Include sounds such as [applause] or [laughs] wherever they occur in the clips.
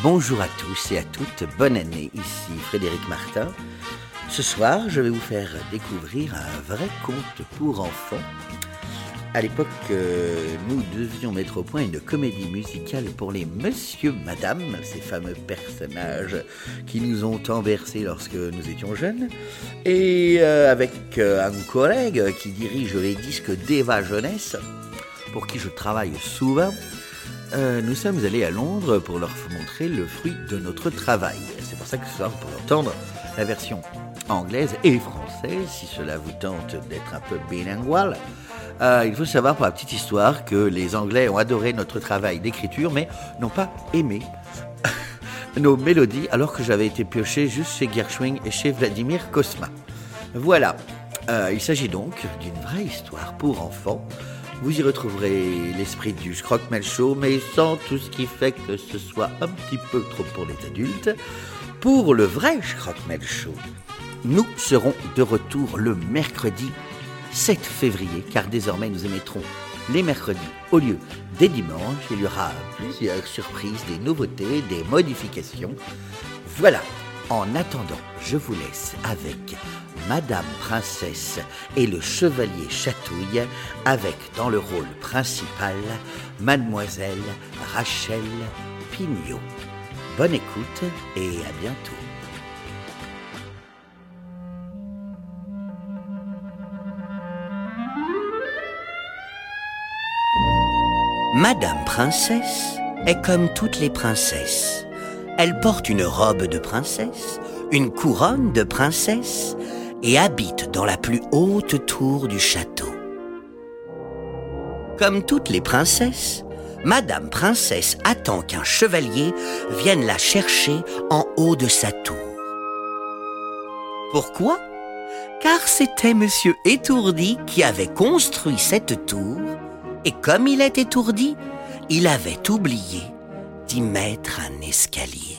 Bonjour à tous et à toutes, bonne année, ici Frédéric Martin. Ce soir, je vais vous faire découvrir un vrai conte pour enfants. À l'époque, euh, nous devions mettre au point une comédie musicale pour les Monsieur Madame, ces fameux personnages qui nous ont tant bercés lorsque nous étions jeunes. Et euh, avec euh, un collègue qui dirige les disques d'Eva Jeunesse, pour qui je travaille souvent, euh, nous sommes allés à Londres pour leur montrer le fruit de notre travail. C'est pour ça que ce soir, pour entendre la version anglaise et française, si cela vous tente d'être un peu bilingual. Euh, il faut savoir pour la petite histoire que les Anglais ont adoré notre travail d'écriture, mais n'ont pas aimé [laughs] nos mélodies, alors que j'avais été pioché juste chez Gershwin et chez Vladimir Kosma. Voilà. Euh, il s'agit donc d'une vraie histoire pour enfants vous y retrouverez l'esprit du Scrockmel Show, mais sans tout ce qui fait que ce soit un petit peu trop pour les adultes. Pour le vrai Scrockmel Show, nous serons de retour le mercredi 7 février, car désormais nous émettrons les mercredis au lieu des dimanches. Il y aura plusieurs surprises, des nouveautés, des modifications. Voilà. En attendant, je vous laisse avec Madame Princesse et le Chevalier Chatouille, avec dans le rôle principal Mademoiselle Rachel Pignot. Bonne écoute et à bientôt. Madame Princesse est comme toutes les princesses. Elle porte une robe de princesse, une couronne de princesse et habite dans la plus haute tour du château. Comme toutes les princesses, Madame Princesse attend qu'un chevalier vienne la chercher en haut de sa tour. Pourquoi? Car c'était Monsieur Étourdi qui avait construit cette tour, et comme il est étourdi, il avait oublié d'y mettre un escalier.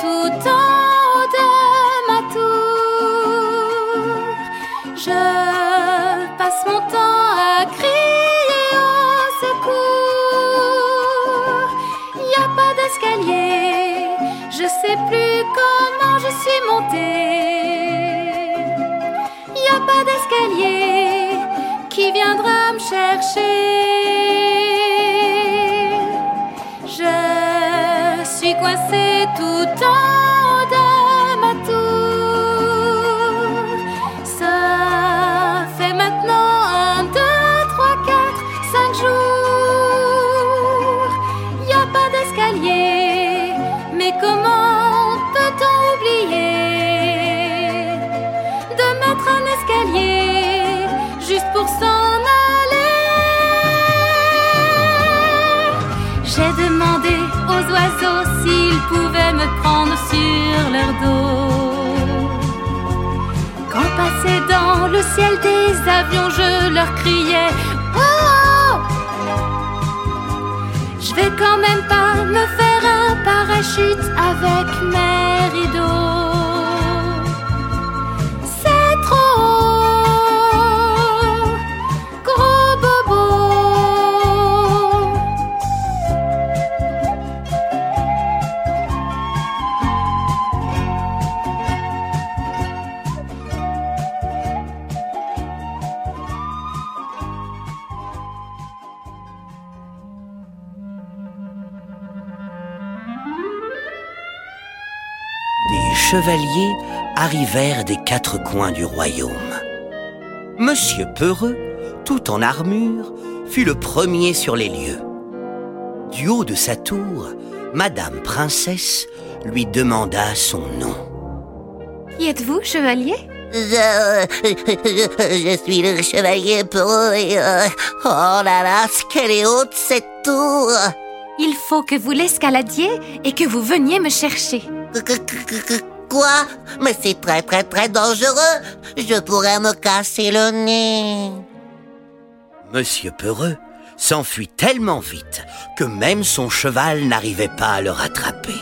Tout en haut de ma tour. Je passe mon temps à crier au secours. N'y a pas d'escalier, je sais plus comment je suis montée. N'y a pas d'escalier qui viendra me chercher. Tout en Oh Je vais quand même pas me faire un parachute avec mes rideaux. Chevaliers arrivèrent des quatre coins du royaume. Monsieur Peureux, tout en armure, fut le premier sur les lieux. Du haut de sa tour, Madame Princesse lui demanda son nom. Qui êtes-vous, chevalier? Je, je, suis le chevalier Peureux et... Euh, oh là là, qu'elle est haute cette tour Il faut que vous l'escaladiez et que vous veniez me chercher. Quoi? Mais c'est très très très dangereux. Je pourrais me casser le nez. Monsieur Peureux s'enfuit tellement vite que même son cheval n'arrivait pas à le rattraper.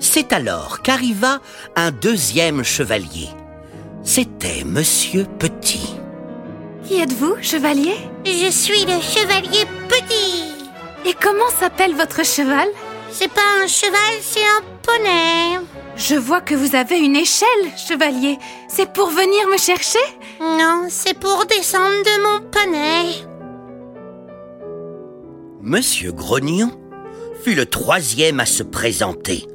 C'est alors qu'arriva un deuxième chevalier. C'était Monsieur Petit. Qui êtes-vous, chevalier? Je suis le chevalier Petit. Et comment s'appelle votre cheval? C'est pas un cheval, c'est un poney. Je vois que vous avez une échelle, chevalier. C'est pour venir me chercher? Non, c'est pour descendre de mon poney. Monsieur Grognon fut le troisième à se présenter.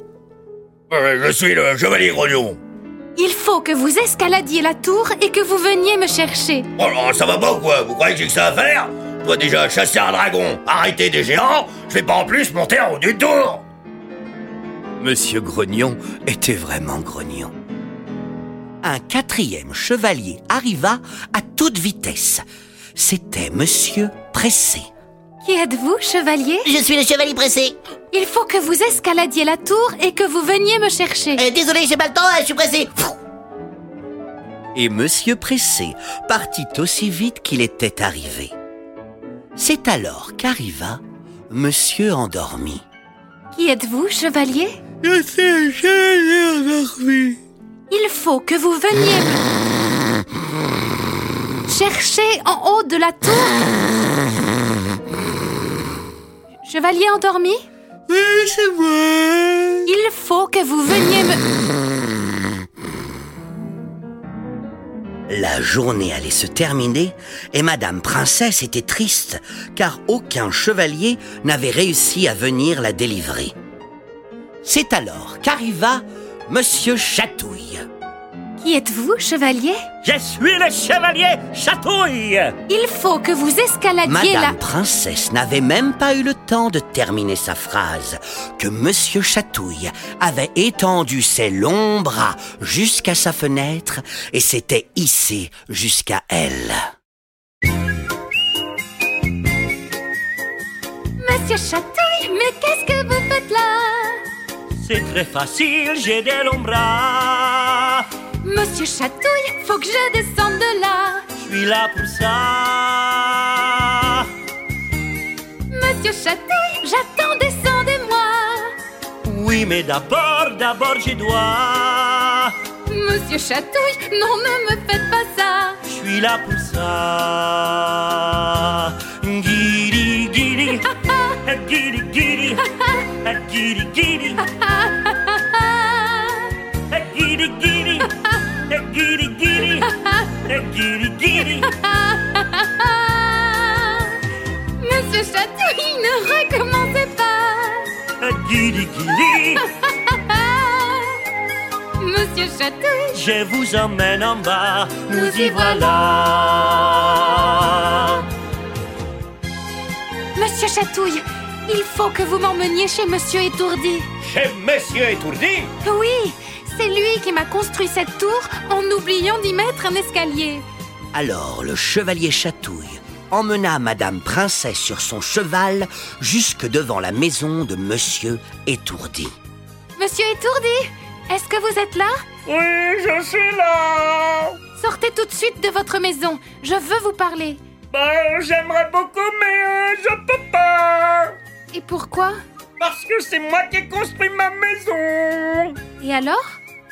Euh, je suis le chevalier Grognon. Il faut que vous escaladiez la tour et que vous veniez me chercher. Oh là, ça va pas ou quoi? Vous croyez que j'ai que ça à faire? Dois déjà chasser un dragon, arrêter des géants, je vais pas en plus monter en haut du tour Monsieur Grognon était vraiment grognon. Un quatrième chevalier arriva à toute vitesse. C'était Monsieur Pressé. Qui êtes-vous, chevalier? Je suis le chevalier pressé. Il faut que vous escaladiez la tour et que vous veniez me chercher. Euh, désolé, j'ai pas le temps, euh, je suis pressé. Et Monsieur Pressé partit aussi vite qu'il était arrivé. C'est alors qu'arriva Monsieur Endormi. Qui êtes-vous, chevalier? Je suis un chevalier endormi. Il faut que vous veniez me chercher en haut de la tour. Chevalier endormi? Oui, c'est moi. Il faut que vous veniez me... La journée allait se terminer et Madame Princesse était triste car aucun chevalier n'avait réussi à venir la délivrer. C'est alors qu'arriva Monsieur Chatouille. Qui êtes-vous, chevalier? Je suis le chevalier Chatouille. Il faut que vous escaladiez la... Madame Princesse n'avait même pas eu le temps de terminer sa phrase que Monsieur Chatouille avait étendu ses longs bras jusqu'à sa fenêtre et s'était hissé jusqu'à elle. Monsieur Chatouille, mais qu'est-ce que vous faites là? C'est très facile, j'ai des longs bras. Monsieur Chatouille, faut que je descende de là. Je suis là pour ça. Monsieur Chatouille, j'attends, descendez-moi. Oui, mais d'abord, d'abord, je dois. Monsieur Chatouille, non, ne me faites pas ça. Je suis là pour ça. Guiri, guiri, [laughs] guiri, [laughs] guiri, guiri, [laughs] guiri, guiri, [laughs] Monsieur Chatouille, ne recommencez pas. Guiri, guiri, [laughs] Monsieur Chatouille, je vous emmène en bas. Nous y voilà. Monsieur Chatouille, il faut que vous m'emmeniez chez Monsieur Étourdi. Chez Monsieur Étourdi? Oui, c'est lui qui m'a construit cette tour en oubliant d'y mettre un escalier. Alors le chevalier Chatouille emmena Madame Princesse sur son cheval jusque devant la maison de Monsieur Étourdi. Monsieur Étourdi, est-ce que vous êtes là? Oui, je suis là. Sortez tout de suite de votre maison. Je veux vous parler. Ben, j'aimerais beaucoup, mais euh, je peux pas. Et pourquoi? Parce que c'est moi qui ai construit ma maison. Et alors?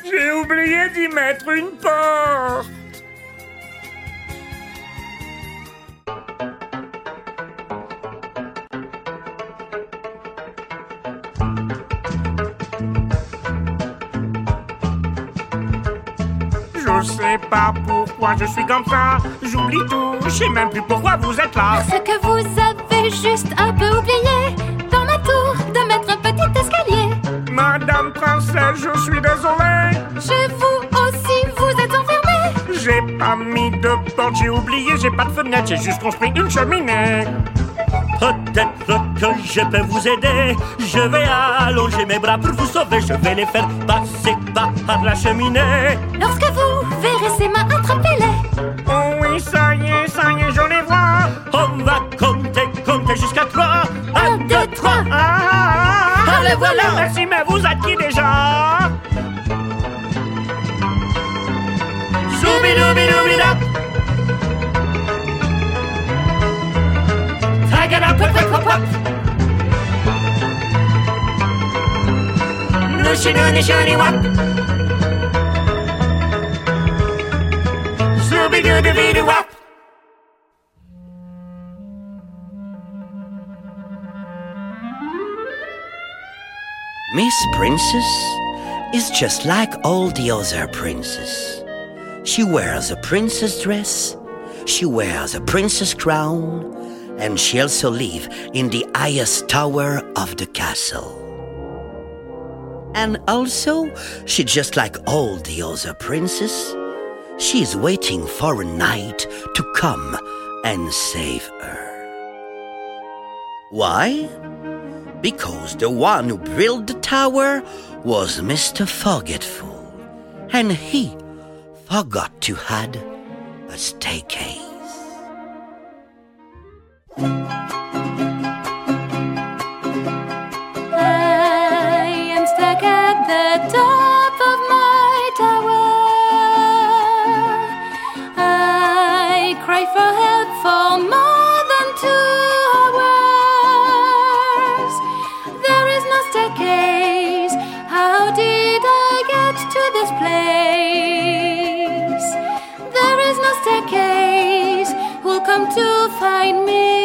J'ai oublié d'y mettre une porte. Je sais pas pourquoi je suis comme ça. J'oublie tout, je sais même plus pourquoi vous êtes là. Ce que vous avez juste un peu oublié dans ma tour de mettre un petit escalier. Madame Princesse, je suis porte, j'ai oublié, j'ai pas de fenêtre, j'ai juste construit une cheminée. Peut-être que je peux vous aider. Je vais allonger mes bras pour vous sauver. Je vais les faire passer par la cheminée. Lorsque vous verrez ses mains, attrapez-les. Oh oui, ça y est, ça y est, je les vois. On va compter, compter jusqu'à trois. Un, deux, trois. Ah, ah, ah, Ah, le voilà. Merci, mais vous êtes Scooby Doo Doo Doo Wop. Miss Princess is just like all the other princes. She wears a princess dress, she wears a princess crown, and she also lives in the highest tower of the castle. And also, she just like all the other princes, she is waiting for a knight to come and save her. Why? Because the one who built the tower was Mr. Forgetful, and he forgot to add a staircase. I am stuck at the top of my tower. I cry for help for more than two hours. There is no staircase. How did I get to this place? There is no staircase. Who'll come to find me?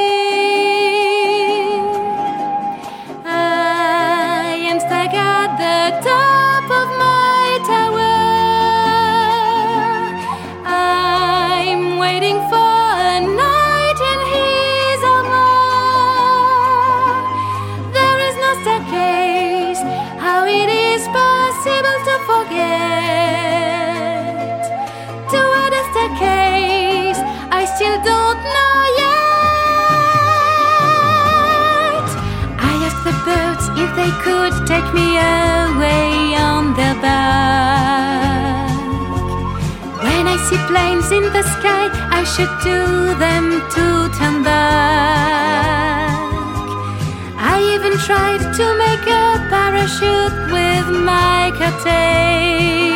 See planes in the sky, I should do them to turn back. I even tried to make a parachute with my curtains.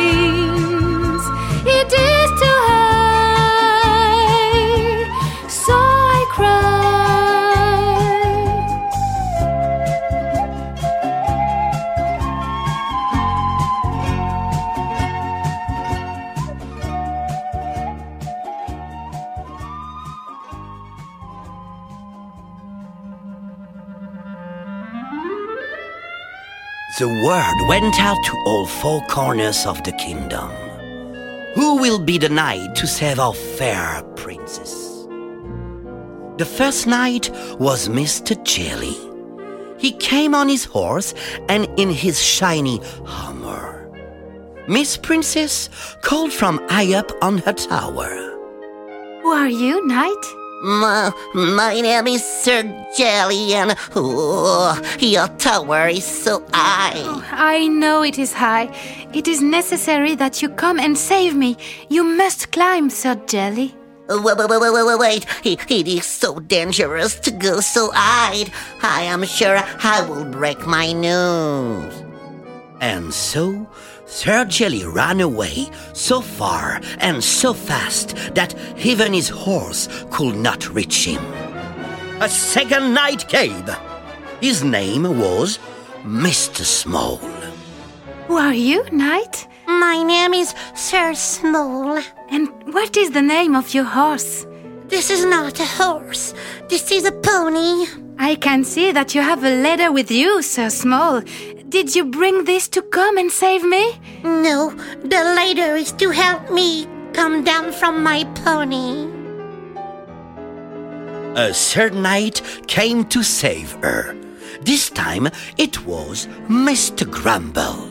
The word went out to all four corners of the kingdom. Who will be the knight to save our fair princess? The first knight was Mr. Jelly. He came on his horse and in his shiny armor. Miss Princess called from high up on her tower. Who are you, knight? My, my name is Sir Jelly, and oh, your tower is so high. Oh, I know it is high. It is necessary that you come and save me. You must climb, Sir Jelly. Wait, wait, wait, wait, wait, wait. It, it is so dangerous to go so high. I am sure I will break my nose. And so Sir Jelly ran away so far and so fast that even his horse could not reach him. A second knight came. His name was Mr. Small. Who are you, knight? My name is Sir Small. And what is the name of your horse? This is not a horse. This is a pony. I can see that you have a letter with you, Sir Small. Did you bring this to come and save me? No, the leader is to help me come down from my pony. A third knight came to save her. This time it was Mr. Grumble.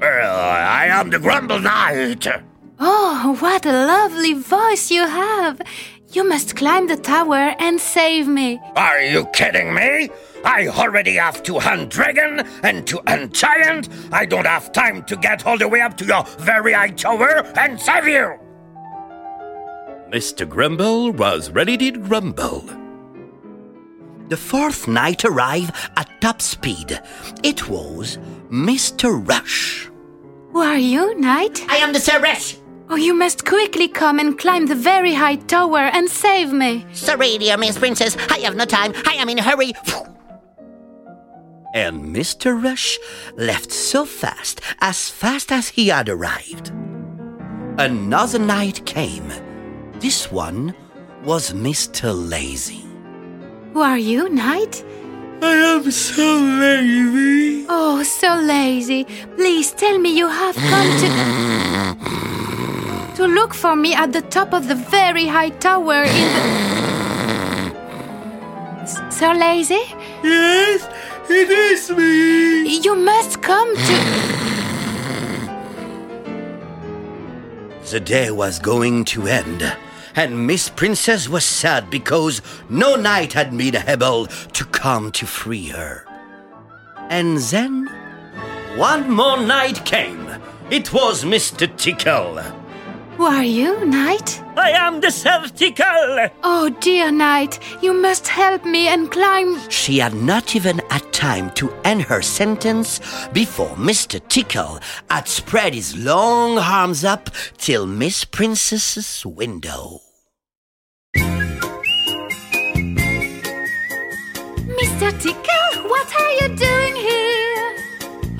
I am the Grumble Knight. Oh, what a lovely voice you have! You must climb the tower and save me. Are you kidding me? I already have to hunt dragon and to hunt giant. I don't have time to get all the way up to your very high tower and save you. Mr. Grumble was ready to grumble. The fourth knight arrived at top speed. It was Mr. Rush. Who are you, knight? I am the Sir Rush. Oh, you must quickly come and climb the very high tower and save me. Sorry, dear Miss Princess. I have no time. I am in a hurry. And Mr. Rush left so fast, as fast as he had arrived. Another night came. This one was Mr. Lazy. Who are you, Knight? I am so lazy. Oh, so lazy. Please tell me you have come to. to look for me at the top of the very high tower in the. S- So lazy? Yes, it is me. You must come to. The day was going to end, and Miss Princess was sad because no knight had been able to come to free her. And then one more night came. It was Mr. Tickle. Who are you, Knight? I am the Certical. Oh, dear Knight, you must help me and climb. She had not even had time to end her sentence before Mr. Tickle had spread his long arms up till Miss Princess's window. Mr. Tickle, what are you doing here?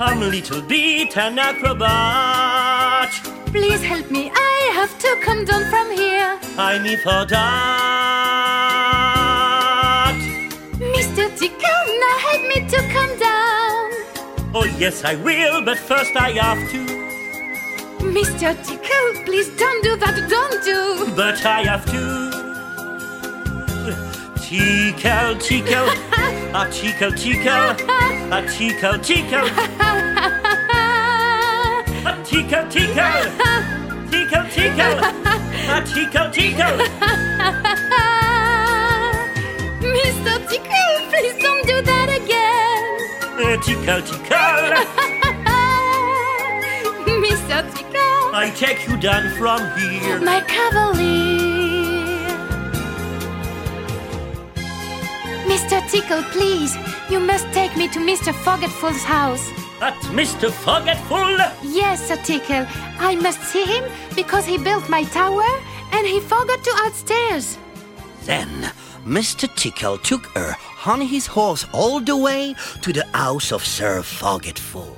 I'm a little bit an acrobat. Please help me. I have to come down from here. I'm for that. Mr. Tickle, now help me to come down. Oh, yes, I will, but first I have to. Mr. Tickle, please don't do that, don't do. But I have to. Tickle, tickle, [laughs] a tickle, tickle, a tickle, tickle, a tickle, tickle, tickle, tickle, a tickle, tickle. [laughs] Mr. Tickle, do that again. A tickle, tickle. [laughs] Mr. Tickle, I take you down from here. my cavalier. Mr. Tickle, please, you must take me to Mr. Forgetful's house. At Mr. Forgetful. Yes, Sir Tickle, I must see him because he built my tower and he forgot to add stairs. Then Mr. Tickle took her on his horse all the way to the house of Sir Forgetful.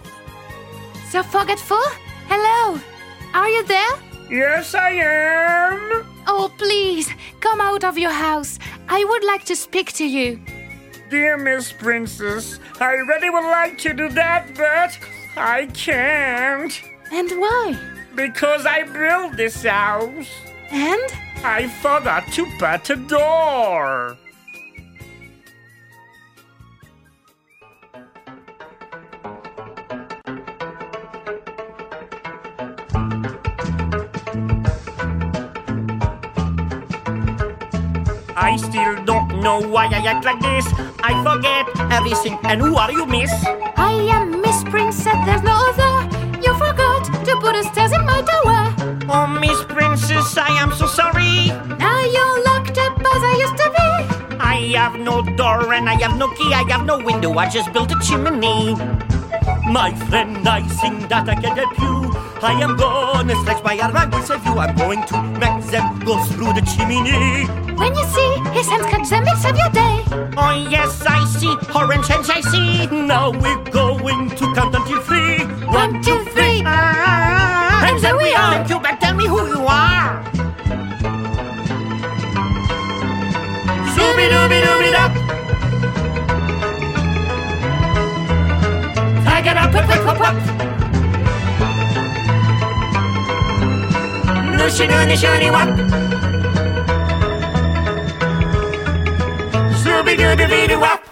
Sir Forgetful, hello, are you there? Yes, I am. Oh, please, come out of your house. I would like to speak to you. Dear Miss Princess, I really would like to do that, but I can't. And why? Because I built this house. And? I forgot to put a door. I still don't know why I act like this. I forget everything. And who are you, miss? I am Miss Princess, there's no other. You forgot to put a stairs in my tower. Oh, Miss Princess, I am so sorry. Now you're locked up as I used to be. I have no door and I have no key, I have no window, I just built a chimney. My friend, I think that I can help you. I am gonna stretch my arm, I will save you. I'm going to make them go through the chimney. When you see his hands catch them, it's of your day. Oh, yes, I see, orange hands I see. Now we're going to count until three. One, two, three. Ah, And there we are. You, but tell me who you are. Zooby dooby dooby dop. Tiger up, pop, pop, pushing on the shiny walk. Sloopy doo doo doo.